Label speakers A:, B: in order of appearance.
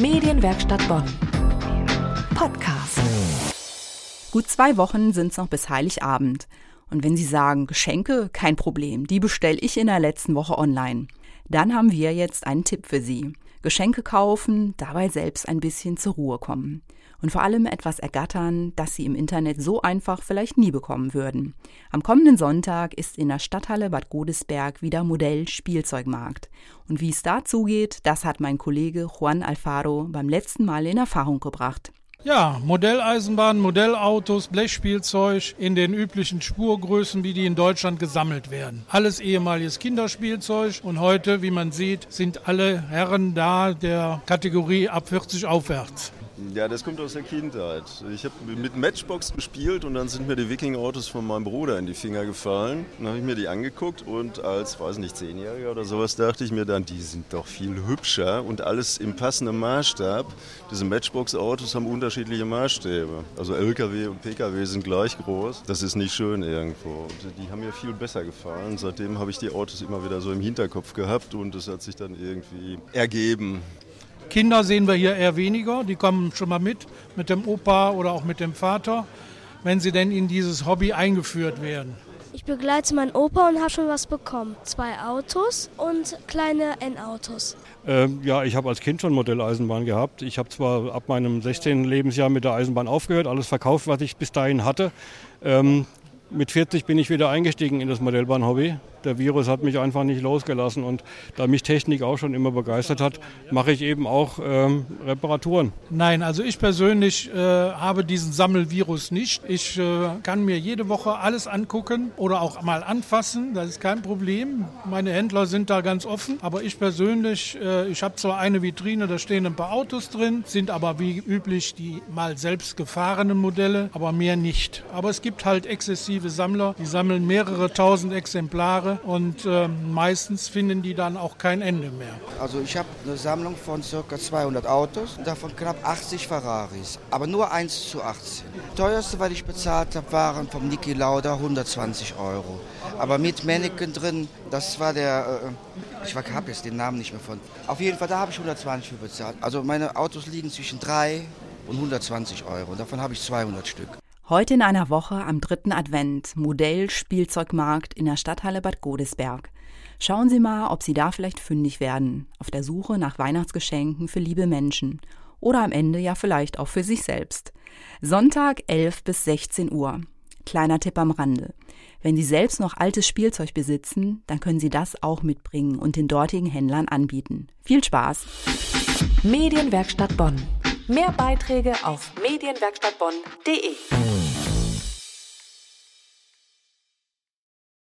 A: Medienwerkstatt Bonn. Podcast.
B: Gut zwei Wochen sind's noch bis Heiligabend. Und wenn Sie sagen, Geschenke, kein Problem, die bestelle ich in der letzten Woche online. Dann haben wir jetzt einen Tipp für Sie. Geschenke kaufen, dabei selbst ein bisschen zur Ruhe kommen. Und vor allem etwas ergattern, das Sie im Internet so einfach vielleicht nie bekommen würden. Am kommenden Sonntag ist in der Stadthalle Bad Godesberg wieder Modell Spielzeugmarkt. Und wie es dazu geht, das hat mein Kollege Juan Alfaro beim letzten Mal in Erfahrung gebracht.
C: Ja, Modelleisenbahn, Modellautos, Blechspielzeug in den üblichen Spurgrößen, wie die in Deutschland gesammelt werden. Alles ehemaliges Kinderspielzeug und heute, wie man sieht, sind alle Herren da der Kategorie ab 40 aufwärts.
D: Ja, das kommt aus der Kindheit. Ich habe mit Matchbox gespielt und dann sind mir die Viking-Autos von meinem Bruder in die Finger gefallen. Dann habe ich mir die angeguckt und als, weiß nicht, Zehnjähriger oder sowas dachte ich mir dann, die sind doch viel hübscher und alles im passenden Maßstab. Diese Matchbox-Autos haben unterschiedliche Maßstäbe. Also LKW und PKW sind gleich groß. Das ist nicht schön irgendwo. Und die haben mir viel besser gefallen. Seitdem habe ich die Autos immer wieder so im Hinterkopf gehabt und es hat sich dann irgendwie ergeben.
C: Kinder sehen wir hier eher weniger, die kommen schon mal mit, mit dem Opa oder auch mit dem Vater, wenn sie denn in dieses Hobby eingeführt werden.
E: Ich begleite meinen Opa und habe schon was bekommen. Zwei Autos und kleine N-Autos.
F: Ähm, ja, ich habe als Kind schon Modelleisenbahn gehabt. Ich habe zwar ab meinem 16. Lebensjahr mit der Eisenbahn aufgehört, alles verkauft, was ich bis dahin hatte. Ähm, mit 40 bin ich wieder eingestiegen in das Modellbahnhobby der Virus hat mich einfach nicht losgelassen. Und da mich Technik auch schon immer begeistert hat, mache ich eben auch ähm, Reparaturen.
C: Nein, also ich persönlich äh, habe diesen Sammelvirus nicht. Ich äh, kann mir jede Woche alles angucken oder auch mal anfassen. Das ist kein Problem. Meine Händler sind da ganz offen. Aber ich persönlich, äh, ich habe zwar eine Vitrine, da stehen ein paar Autos drin, sind aber wie üblich die mal selbst gefahrenen Modelle, aber mehr nicht. Aber es gibt halt exzessive Sammler, die sammeln mehrere tausend Exemplare und äh, meistens finden die dann auch kein Ende mehr.
G: Also ich habe eine Sammlung von ca. 200 Autos, davon knapp 80 Ferraris, aber nur 1 zu 18. Das teuerste, was ich bezahlt habe, waren vom Niki Lauda 120 Euro. Aber mit Mannequin drin, das war der, äh, ich habe jetzt den Namen nicht mehr von. Auf jeden Fall, da habe ich 120 für bezahlt. Also meine Autos liegen zwischen 3 und 120 Euro. Davon habe ich 200 Stück.
B: Heute in einer Woche am dritten Advent, Modell Spielzeugmarkt in der Stadthalle Bad Godesberg. Schauen Sie mal, ob Sie da vielleicht fündig werden, auf der Suche nach Weihnachtsgeschenken für liebe Menschen oder am Ende ja vielleicht auch für sich selbst. Sonntag 11 bis 16 Uhr. Kleiner Tipp am Rande. Wenn Sie selbst noch altes Spielzeug besitzen, dann können Sie das auch mitbringen und den dortigen Händlern anbieten. Viel Spaß!
A: Medienwerkstatt Bonn. Mehr Beiträge auf medienwerkstattbonn.de.